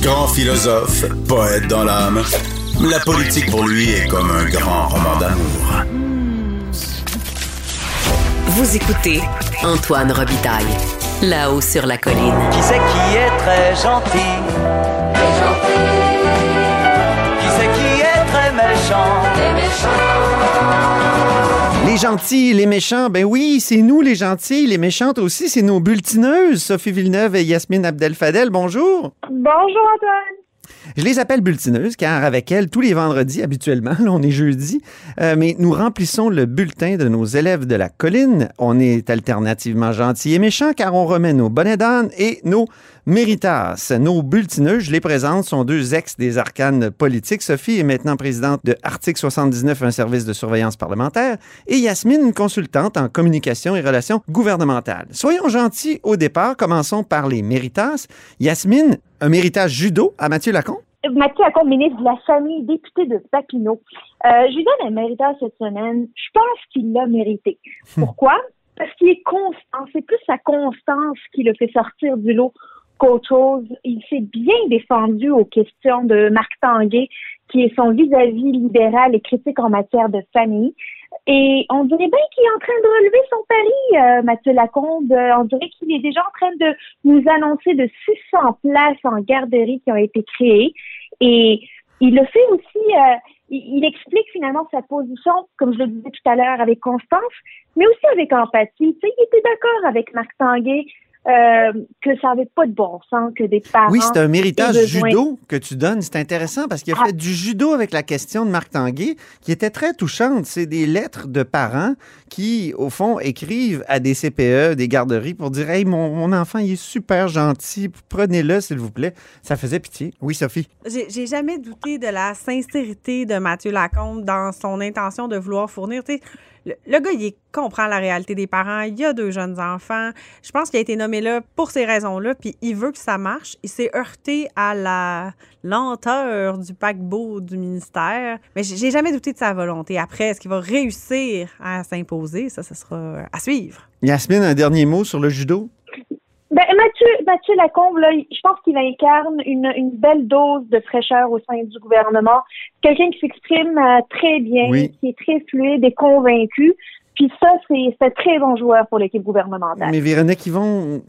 Grand philosophe, poète dans l'âme, la politique pour lui est comme un grand roman d'amour. Vous écoutez Antoine Robitaille, là-haut sur la colline. Qui c'est qui est très gentil? Qui c'est qui est très méchant? Gentils, les méchants, ben oui, c'est nous les gentils, les méchantes aussi, c'est nos bulletineuses, Sophie Villeneuve et Yasmine Abdel-Fadel. Bonjour. Bonjour Antoine. Je les appelle bulletineuses car avec elles, tous les vendredis habituellement, là on est jeudi, euh, mais nous remplissons le bulletin de nos élèves de la colline. On est alternativement gentils et méchants car on remet nos bonnets d'âne et nos méritas. Nos bulletineuses, je les présente, sont deux ex des arcanes politiques. Sophie est maintenant présidente de Article 79, un service de surveillance parlementaire, et Yasmine, une consultante en communication et relations gouvernementales. Soyons gentils au départ, commençons par les méritas. Yasmine, un méritage judo à Mathieu Lacombe? Mathieu Lacombe, ministre de la Famille, député de Papineau. Euh, je lui donne un méritage cette semaine. Je pense qu'il l'a mérité. Pourquoi? Parce qu'il est constant. C'est plus sa constance qui le fait sortir du lot qu'autre chose. Il s'est bien défendu aux questions de Marc Tanguay, qui est son vis-à-vis libéral et critique en matière de famille. Et on dirait bien qu'il est en train de relever son pari, euh, Mathieu Lacombe. Euh, on dirait qu'il est déjà en train de nous annoncer de 600 places en garderie qui ont été créées. Et il le fait aussi, euh, il, explique finalement sa position, comme je le disais tout à l'heure, avec constance, mais aussi avec empathie. Tu sais, il était d'accord avec Marc Tanguay euh, que ça n'avait pas de bon sens que des parents. Oui, c'est un méritage judo que tu donnes. C'est intéressant parce qu'il a ah. fait du judo avec la question de Marc Tanguay qui était très touchante. C'est des lettres de parents qui, au fond, écrivent à des CPE, des garderies pour dire Hey, mon, mon enfant, il est super gentil, prenez-le, s'il vous plaît. Ça faisait pitié. Oui, Sophie. J'ai jamais douté de la sincérité de Mathieu Lacombe dans son intention de vouloir fournir. Tu le, gars, il comprend la réalité des parents. Il y a deux jeunes enfants. Je pense qu'il a été nommé là pour ces raisons-là, puis il veut que ça marche. Il s'est heurté à la lenteur du paquebot du ministère, mais j'ai jamais douté de sa volonté. Après, est-ce qu'il va réussir à s'imposer? Ça, ce sera à suivre. Yasmine, un dernier mot sur le judo? Ben, Mathieu, Mathieu Lacombe, là, je pense qu'il incarne une, une, belle dose de fraîcheur au sein du gouvernement. Quelqu'un qui s'exprime euh, très bien, qui est très fluide et convaincu. Puis ça, c'est un très bon joueur pour l'équipe gouvernementale. Mais Véronique Yvon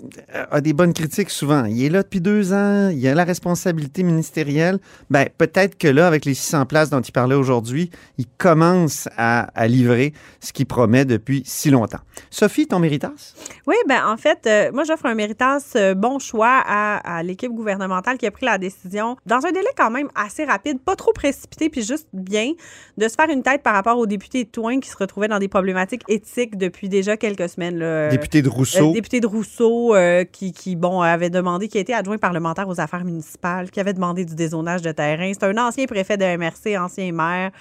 a des bonnes critiques souvent. Il est là depuis deux ans, il a la responsabilité ministérielle. Ben, peut-être que là, avec les 600 places dont il parlait aujourd'hui, il commence à, à livrer ce qu'il promet depuis si longtemps. Sophie, ton méritas? Oui, ben en fait, euh, moi, j'offre un méritas euh, bon choix à, à l'équipe gouvernementale qui a pris la décision, dans un délai quand même assez rapide, pas trop précipité, puis juste bien, de se faire une tête par rapport aux députés de Toin qui se retrouvaient dans des problématiques éthique depuis déjà quelques semaines. Là. Député de Rousseau. Euh, député de Rousseau euh, qui, qui, bon, avait demandé, qui été adjoint parlementaire aux affaires municipales, qui avait demandé du dézonage de terrain. C'est un ancien préfet de MRC, ancien maire.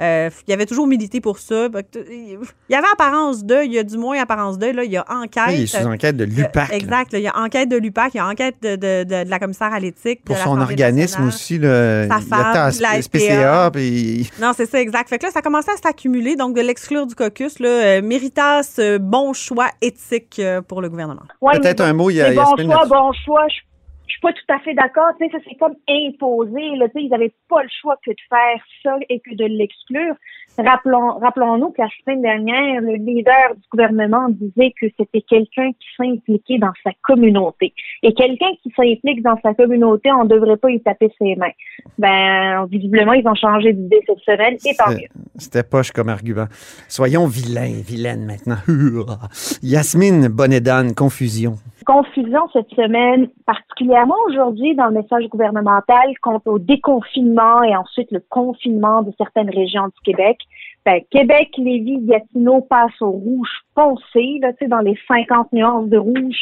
Euh, il avait toujours milité pour ça. Il y avait apparence de, il y a du moins apparence de, là, il y a enquête. Oui, il est sous enquête de l'UPAC. exact, il y a enquête de l'UPAC, il y a enquête de, de, de, la commissaire à l'éthique. Pour son organisme aussi, le, Sa femme, la SPCA. Puis... Non, c'est ça, exact. Fait que là, ça commençait à s'accumuler, donc de l'exclure du caucus, là, euh, méritas, euh, bon choix éthique euh, pour le gouvernement. Ouais, Peut-être un mot, il y a. Bon choix, bon choix. Je suis pas tout à fait d'accord. Tu sais, ça c'est comme imposé. Là, tu sais, ils n'avaient pas le choix que de faire ça et que de l'exclure. Rappelons, rappelons-nous que la semaine dernière, le leader du gouvernement disait que c'était quelqu'un qui s'impliquait dans sa communauté. Et quelqu'un qui s'implique dans sa communauté, on ne devrait pas y taper ses mains. Ben, visiblement, ils ont changé d'idée cette semaine, tant mieux. C'était poche comme argument. Soyons vilains, vilaines maintenant. Yasmine Bonnedan, confusion. Confusion cette semaine, particulièrement aujourd'hui dans le message gouvernemental quant au déconfinement et ensuite le confinement de certaines régions du Québec. Ben, Québec, Lévis, Gatineau passent au rouge foncé, là, tu sais, dans les 50 nuances de rouge.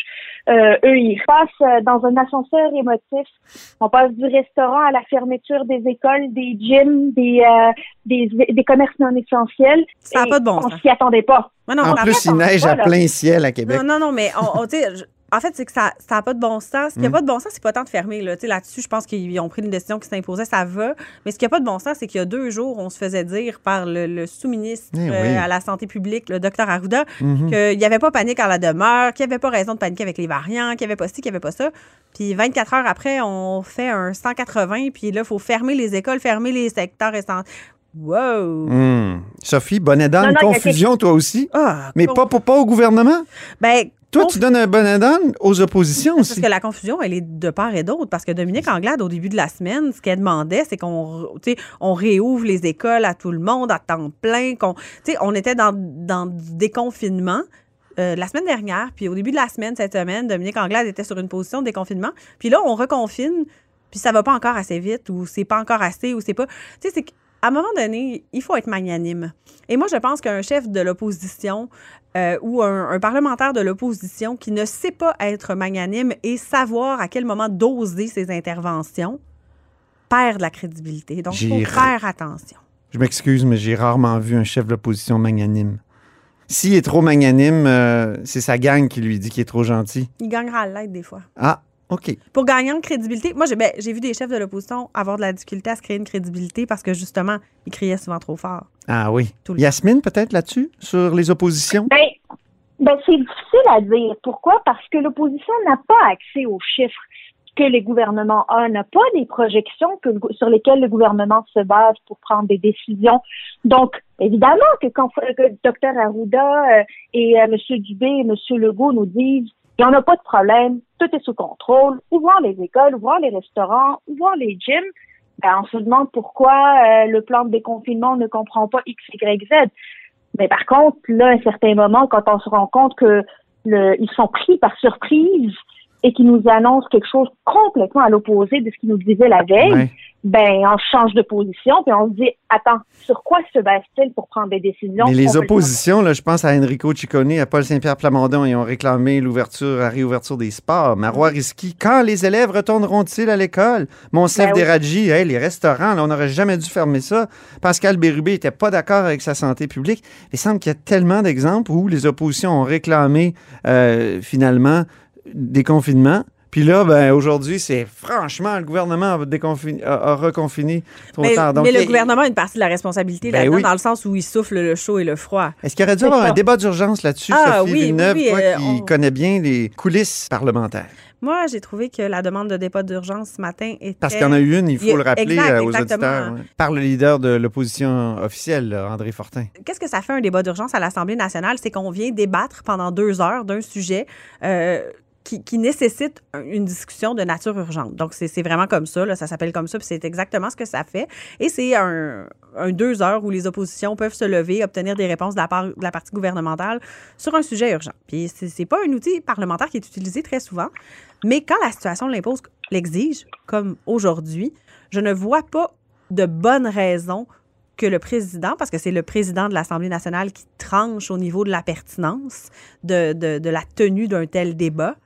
Euh, eux, ils passent euh, dans un ascenseur émotif. On passe du restaurant à la fermeture des écoles, des gyms, des, euh, des, des, commerces non essentiels. Ça n'a pas de bon On s'y attendait pas. en plus, il neige à plein ciel à Québec. Non, non, non, mais on, on en fait, c'est que ça n'a pas de bon sens. Ce qui n'a Mm. pas de bon sens, c'est pas tant de fermer. Là. Tu sais, Là-dessus, je pense qu'ils ont pris une décision qui s'imposait, ça va. Mais ce qui n'a pas de bon sens, c'est qu'il y a deux jours, on se faisait dire par le, le sous-ministre Eh euh, à la santé publique, le docteur Arruda, Mhm. qu'il n'y avait pas panique en la demeure, qu'il n'y avait pas raison de paniquer avec les variants, qu'il n'y avait pas ci, qu'il n'y avait pas ça. Puis 24 heures après, on fait un 180, puis là, il faut fermer les écoles, fermer les secteurs essentiels. Wow! Hmm. Sophie, bonnet y a confusion, toi aussi? Ah, Mais con- pas, pas, pas au gouvernement? Ben, Toi, tu donnes un bonnet d'âne aux oppositions Parce aussi. que la confusion, elle est de part et d'autre. Parce que Dominique Anglade, au début de la semaine, ce qu'elle demandait, c'est qu'on on réouvre les écoles à tout le monde à temps plein. qu'on on était dans, dans du déconfinement. euh, la semaine dernière, puis au début de la semaine, cette semaine, Dominique Anglade était sur une position de déconfinement. Puis là, on reconfine, puis ça va pas encore assez vite, ou c'est pas encore assez, ou c'est pas. Tu sais, c'est qu'à un moment donné, il faut être magnanime. Et moi, je pense qu'un chef de l'opposition euh, ou un, un parlementaire de l'opposition qui ne sait pas être magnanime et savoir à quel moment doser ses interventions perd de la crédibilité. Donc, il faut faire attention. Je m'excuse, mais j'ai rarement vu un chef de l'opposition magnanime. S'il est trop magnanime, euh, c'est sa gang qui lui dit qu'il est trop gentil. Il gagnera à l'aide des fois. Ah, OK. Pour gagner en crédibilité, moi, j'ai ben, j'ai vu des chefs de l'opposition avoir de la difficulté à se créer une crédibilité parce que, justement, ils criaient souvent trop fort. Ah oui. Tout le Yasmine, peut-être là-dessus, sur les oppositions? Ben, ben c'est difficile à dire. Pourquoi? Parce que l'opposition n'a pas accès aux chiffres que les gouvernements ont, n'a pas les projections que, sur lesquelles le gouvernement se base pour prendre des décisions. Donc, évidemment que quand que Dr Arruda euh, et euh, M. Dubé et M. Legault nous disent il n'y en a pas de problème, tout est sous contrôle, ouvrons les écoles, ouvrons les restaurants, ouvrons les gyms, ben, on se demande pourquoi euh, le plan de déconfinement ne comprend pas X, Y, Z. Mais par contre, là, à un certain moment, quand on se rend compte que le, ils sont pris par surprise et qu'ils nous annoncent quelque chose complètement à l'opposé de ce qu'ils nous disaient la veille. Ben on change de position puis on se dit attends, sur quoi se base-t-il pour prendre des décisions Mais les oppositions, là, je pense à Enrico Ciccone, à Paul Saint-Pierre Plamondon, ils ont réclamé l'ouverture, la réouverture des sports. Marois Risky, quand les élèves retourneront-ils à l'école? Monsef Ben oui. Deradji, hey, les restaurants, là, on n'aurait jamais dû fermer ça. Pascal Bérubé n'était pas d'accord avec sa santé publique. Il semble qu'il y a tellement d'exemples où les oppositions ont réclamé euh, finalement des confinements. Puis là, ben, aujourd'hui, c'est franchement, le gouvernement a, a reconfiné trop Mais, tard. Donc, mais le il- gouvernement a une partie de la responsabilité Ben là-dedans, oui. dans le sens où il souffle le chaud et le froid. Est-ce qu'il aurait dû avoir un débat d'urgence là-dessus, Ah, Sophie oui, Villeneuve, oui, toi euh, qui on- connais bien les coulisses parlementaires? Moi, j'ai trouvé que la demande de débat d'urgence ce matin était. Parce qu'il y en a eu une, il faut le rappeler exact, euh, aux auditeurs. ouais. Par le leader de l'opposition officielle, là, André Fortin. Qu'est-ce que ça fait un débat d'urgence à l'Assemblée nationale? C'est qu'on vient débattre pendant deux heures d'un sujet euh, qui, nécessite un- une discussion de nature urgente. Donc, c'est vraiment comme ça, ça s'appelle comme ça, puis c'est exactement ce que ça fait. Et c'est un, deux heures où les oppositions peuvent se lever, obtenir des réponses de la part de la partie gouvernementale sur un sujet urgent. Puis, c'est pas un outil parlementaire qui est utilisé très souvent, mais quand la situation l'impose, l'exige, comme aujourd'hui, je ne vois pas de bonnes raisons que le président, parce que c'est le président de l'Assemblée nationale qui tranche au niveau de la pertinence de la tenue d'un tel débat.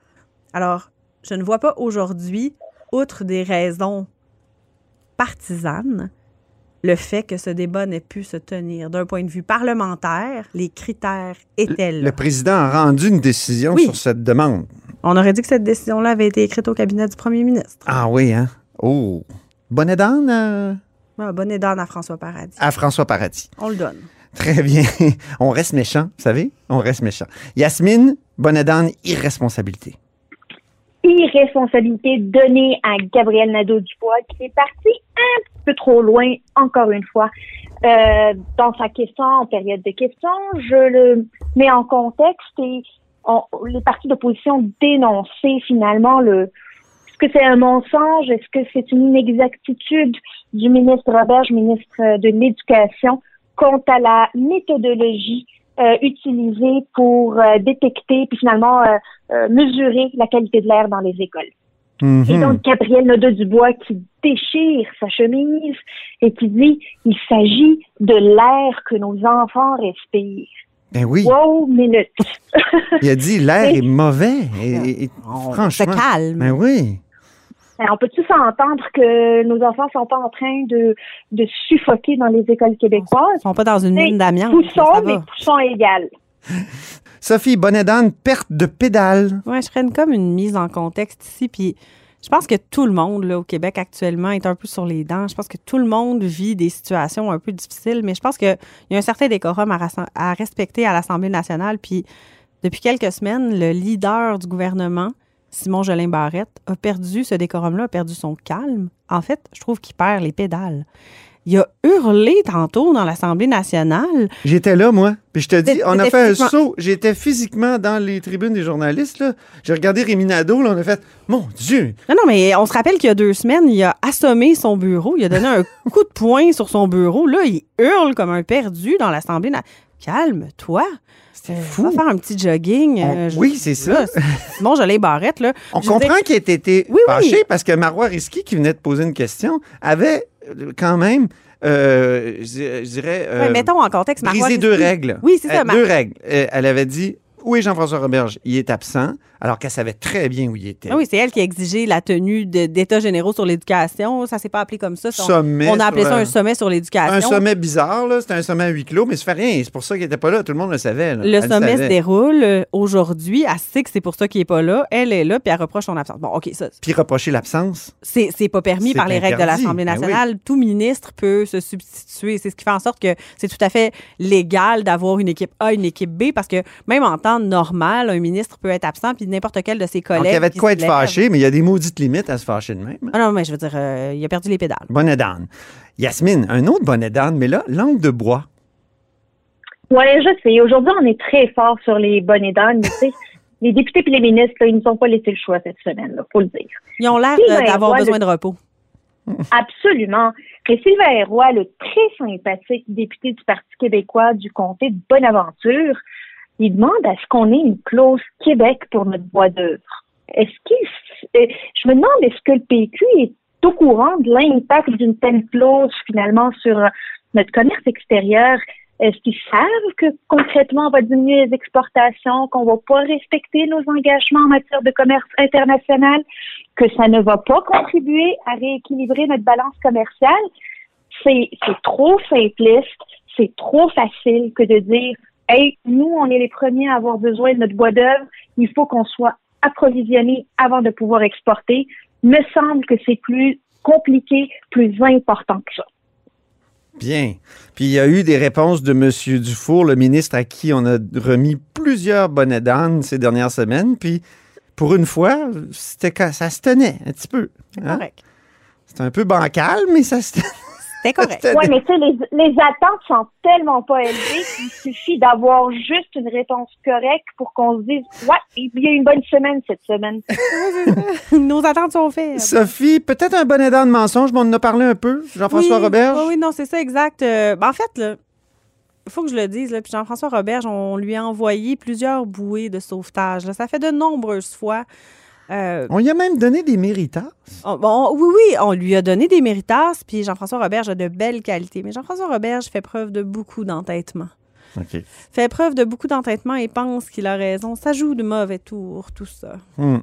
Alors, je ne vois pas aujourd'hui, outre des raisons partisanes, le fait que ce débat n'ait pu se tenir. D'un point de vue parlementaire, les critères étaient là. Le président a rendu une décision Oui. sur cette demande. On aurait dit que cette décision-là avait été écrite au cabinet du premier ministre. Ah oui, hein? Oh. Bonnet d'âne euh, Ah, bonne d'âne à François Paradis. à François Paradis. On le donne. Très bien. On reste méchant, vous savez? On reste méchant. Yasmine, bonnet d'âne, irresponsabilité. Irresponsabilité donnée à Gabriel Nadeau-Dubois qui est parti un peu trop loin, encore une fois, euh, dans sa question, en période de questions. Je le mets en contexte et les partis d'opposition dénonçaient finalement le est-ce que c'est un mensonge? Est-ce que c'est une inexactitude du ministre Roberge, ministre de l'Éducation, quant à la méthodologie euh, utilisée pour euh, détecter puis finalement euh, euh, mesurer la qualité de l'air dans les écoles. Mhm. Et donc, Gabriel Nadeau-Dubois qui déchire sa chemise et qui dit il s'agit de l'air que nos enfants respirent. Ben oui, Wow, minute. il a dit l'air est mauvais. Et, et- On se franchement. calme. Ben oui. Alors, on peut-tu s'entendre que nos enfants sont pas en train de, de suffoquer dans les écoles québécoises? Ils sont pas dans une mine d'amiante. Poussons, mais poussons égal. Sophie Bonnet-d'Anne, perte de pédale. Ouais, je une- comme une mise en contexte ici. Puis je pense que tout le monde là, au Québec actuellement est un peu sur les dents. Je pense que tout le monde vit des situations un peu difficiles, mais je pense qu'il y a un certain décorum à, à respecter à l'Assemblée nationale. Puis depuis quelques semaines, le leader du gouvernement, Simon Jolin Barrette, a perdu ce décorum-là, a perdu son calme. En fait, je trouve qu'il perd les pédales. Il a hurlé tantôt dans l'Assemblée nationale. J'étais là, moi. Puis je te dis, on a fait un saut. J'étais physiquement dans les tribunes des journalistes. là. J'ai regardé Rémi Nadeau, là, on a fait Mon Dieu! Non, non, mais on se rappelle qu'il y a deux semaines, il a assommé son bureau. Il a donné un coup de poing sur son bureau. Là, il hurle comme un perdu dans l'Assemblée. na- Calme-toi. C'était Euh, fou. Va faire un petit jogging. On- euh, je- oui, c'est ça. Simon Jolin Barrette, là. On je comprend qu'il ait été Oui, oui. fâché parce que Marois Risky, qui venait de poser une question, avait quand même, euh, je je dirais, euh, Ouais, mettons en contexte, Marois deux règles. Oui, c'est ça. Euh, Ma- deux règles. Euh, elle avait dit Oui, Jean-François Roberge, il est absent, alors qu'elle savait très bien où il était. Ah oui, c'est elle qui a exigé la tenue d'États généraux sur l'éducation. Ça s'est pas appelé comme ça. Sommet on a appelé ça un sommet sur l'éducation. Un sommet bizarre, là. C'était un sommet à huis clos, mais ça fait rien. C'est pour ça qu'il n'était pas là. Tout le monde le savait. là. Le Elle sommet se savait. déroule euh, aujourd'hui. Elle sait que c'est pour ça qu'il n'est pas là. Elle est là, puis elle reproche son absence. Bon, OK, ça, Puis reprocher l'absence? c'est c'est pas permis par les règles de l'Assemblée Ben oui. nationale. Tout ministre peut se substituer. C'est ce qui fait en sorte que c'est tout à fait légal d'avoir une équipe A, une équipe B, parce que même en temps normal, un ministre peut être absent, puis n'importe quel de ses collègues. Donc, il y avait de quoi être fâché, mais il y a des maudites limites à se fâcher de même. Ah non, mais je veux dire, euh, il a perdu les pédales. Bonnet d'âne. Yasmine, un autre bonnet d'âne, mais là, langue de bois. Oui, je sais. Aujourd'hui, on est très fort sur les bonnets d'âne, mais tu sais, les députés et les ministres, là, ils nous ont pas laissé le choix cette semaine, il faut le dire. Ils ont l'air euh, d'avoir besoin de repos. Absolument. Et Sylvain Roy, le très sympathique député du Parti québécois du comté de Bonaventure, il demande à ce qu'on ait une clause Québec pour notre bois d'œuvre. Est-ce qu'il, je me demande, est-ce que le PQ est au courant de l'impact d'une telle clause finalement sur euh, notre commerce extérieur? Est-ce qu'ils savent que concrètement on va diminuer les exportations, qu'on va pas respecter nos engagements en matière de commerce international, que ça ne va pas contribuer à rééquilibrer notre balance commerciale? C'est trop simpliste, c'est trop facile que de dire Hey, nous, on est les premiers à avoir besoin de notre bois d'œuvre, il faut qu'on soit approvisionné avant de pouvoir exporter. Me semble que c'est plus compliqué, plus important que ça. Bien. Puis il y a eu des réponses de M. Dufour, le ministre à qui on a remis plusieurs bonnets d'âne ces dernières semaines. Puis pour une fois, c'était ça se tenait un petit peu. C'est hein? correct. C'était un peu bancal, mais ça se tenait. C'était correct. Ouais, mais tu sais, les, les attentes sont tellement pas élevées qu'il suffit d'avoir juste une réponse correcte pour qu'on se dise Ouais, il y a eu une bonne semaine cette semaine. Nos attentes sont faites. Sophie, peut-être un bonnet d'âne mensonge, mais on en a parlé un peu. Jean-François Oui, Roberge. Oui, oui, non, c'est ça, exact. Euh, ben, en fait, il faut que je le dise, là, puis Jean-François Roberge, on lui a envoyé plusieurs bouées de sauvetage. là. Ça fait de nombreuses fois. Euh, On y a même donné des méritas. on- bon, oui, oui, on lui a donné des méritas, puis Jean-François Roberge a de belles qualités. Mais Jean-François Roberge fait preuve de beaucoup d'entêtement. Fait preuve de beaucoup d'entêtement et pense qu'il a raison. Ça joue de mauvais tours, tout ça. Hmm.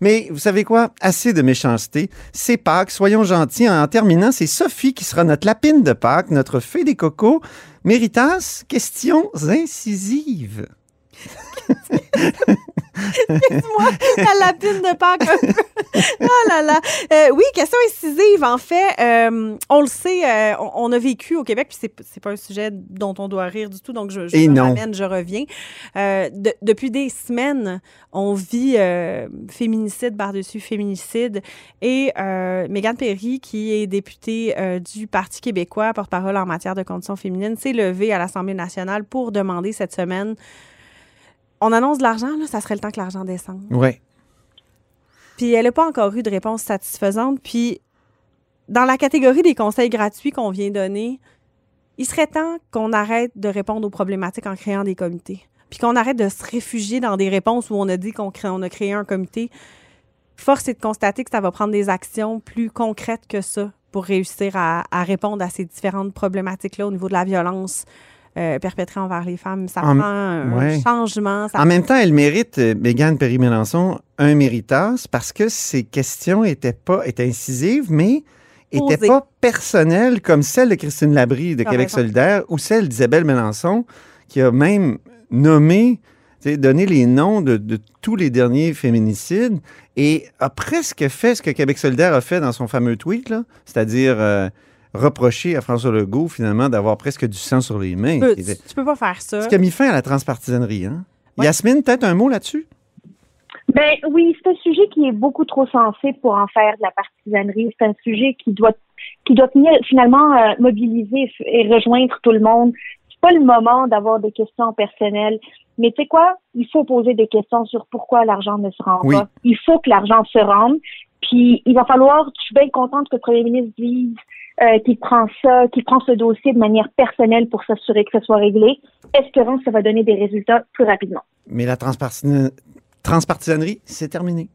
Mais vous savez quoi? Assez de méchanceté. C'est Pâques, soyons gentils. En terminant, c'est Sophie qui sera notre lapine de Pâques, notre fée des cocos. Méritas, questions incisives. la lapine de Pâques. un peu. oh là là. Euh, oui, question incisive. En fait, euh, on le sait, euh, on, on a vécu au Québec, puis c'est, c'est pas un sujet dont on doit rire du tout, donc je, je Et me non. ramène, je reviens. De- depuis des semaines, on vit féminicide par-dessus féminicide. Et Mégane Perry, qui est députée du Parti québécois, porte-parole en matière de conditions féminines, s'est levée à l'Assemblée nationale pour demander cette semaine. On annonce de l'argent, là, ça serait le temps que l'argent descende. Ouais. Puis elle n'a pas encore eu de réponse satisfaisante. Puis dans la catégorie des conseils gratuits qu'on vient donner, il serait temps qu'on arrête de répondre aux problématiques en créant des comités. Puis qu'on arrête de se réfugier dans des réponses où on a dit qu'on crée- on a créé un comité. Force est de constater que ça va prendre des actions plus concrètes que ça pour réussir à, à répondre à ces différentes problématiques-là au niveau de la violence euh, perpétrée envers les femmes. Ça En- prend un ouais. changement. ça En même temps, elle mérite, euh, Mégane Perry-Mélenchon, un méritas parce que ses questions étaient pas étaient incisives, mais étaient Posées. pas personnelles comme celle de Christine Labrie de T'as Québec raison. solidaire ou celle d'Isabelle Mélenchon qui a même nommé donné les noms de, de tous les derniers féminicides et a presque fait ce que Québec solidaire a fait dans son fameux tweet, là, c'est-à-dire euh, reprocher à François Legault, finalement, d'avoir presque du sang sur les mains. Tu peux, Qui était- tu peux pas faire ça. Ce qui a mis fin à la transpartisanerie. Hein? Ouais. Yasmine, peut-être un mot là-dessus? Ben oui, c'est un sujet qui est beaucoup trop sensible pour en faire de la partisanerie. C'est un sujet qui doit qui doit finalement euh, mobiliser et rejoindre tout le monde. C'est pas le moment d'avoir des questions personnelles. Mais tu sais quoi? Il faut poser des questions sur pourquoi l'argent ne se rend Oui. pas. Il faut que l'argent se rende. Puis il va falloir, je suis bien contente que le premier ministre dise euh, qu'il prend ça, qu'il prend ce dossier de manière personnelle pour s'assurer que ça soit réglé, espérant que ça va donner des résultats plus rapidement. Mais la transpartisane- transpartisanerie, c'est terminé.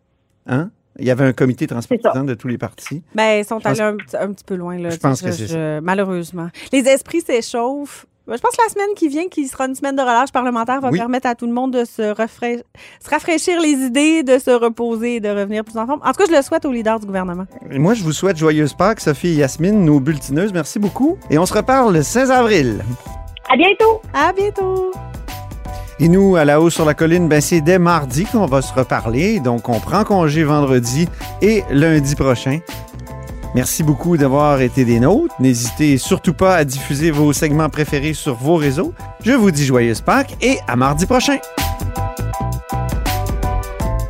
Hein? Il y avait un comité transpartisan de tous les partis. Ben, ils sont pense- allés un, petit- un petit peu loin, là. Je pense que c'est je- Malheureusement. Les esprits s'échauffent. Ben, Je pense que la semaine qui vient, qui sera une semaine de relâche parlementaire, va Oui. permettre à tout le monde de se, rafraîchir les idées, de se reposer et de revenir plus en forme. En tout cas, je le souhaite aux leaders du gouvernement. Et moi, je vous souhaite joyeuse Pâques, Sophie et Yasmine, nos bulletineuses. Merci beaucoup. Et on se reparle le 16 avril. À bientôt! À bientôt! Et nous, à la haut sur la colline, ben, c'est dès mardi qu'on va se reparler. Donc, on prend congé vendredi et lundi prochain. Merci beaucoup d'avoir été des nôtres. N'hésitez surtout pas à diffuser vos segments préférés sur vos réseaux. Je vous dis joyeuse Pâques et à mardi prochain.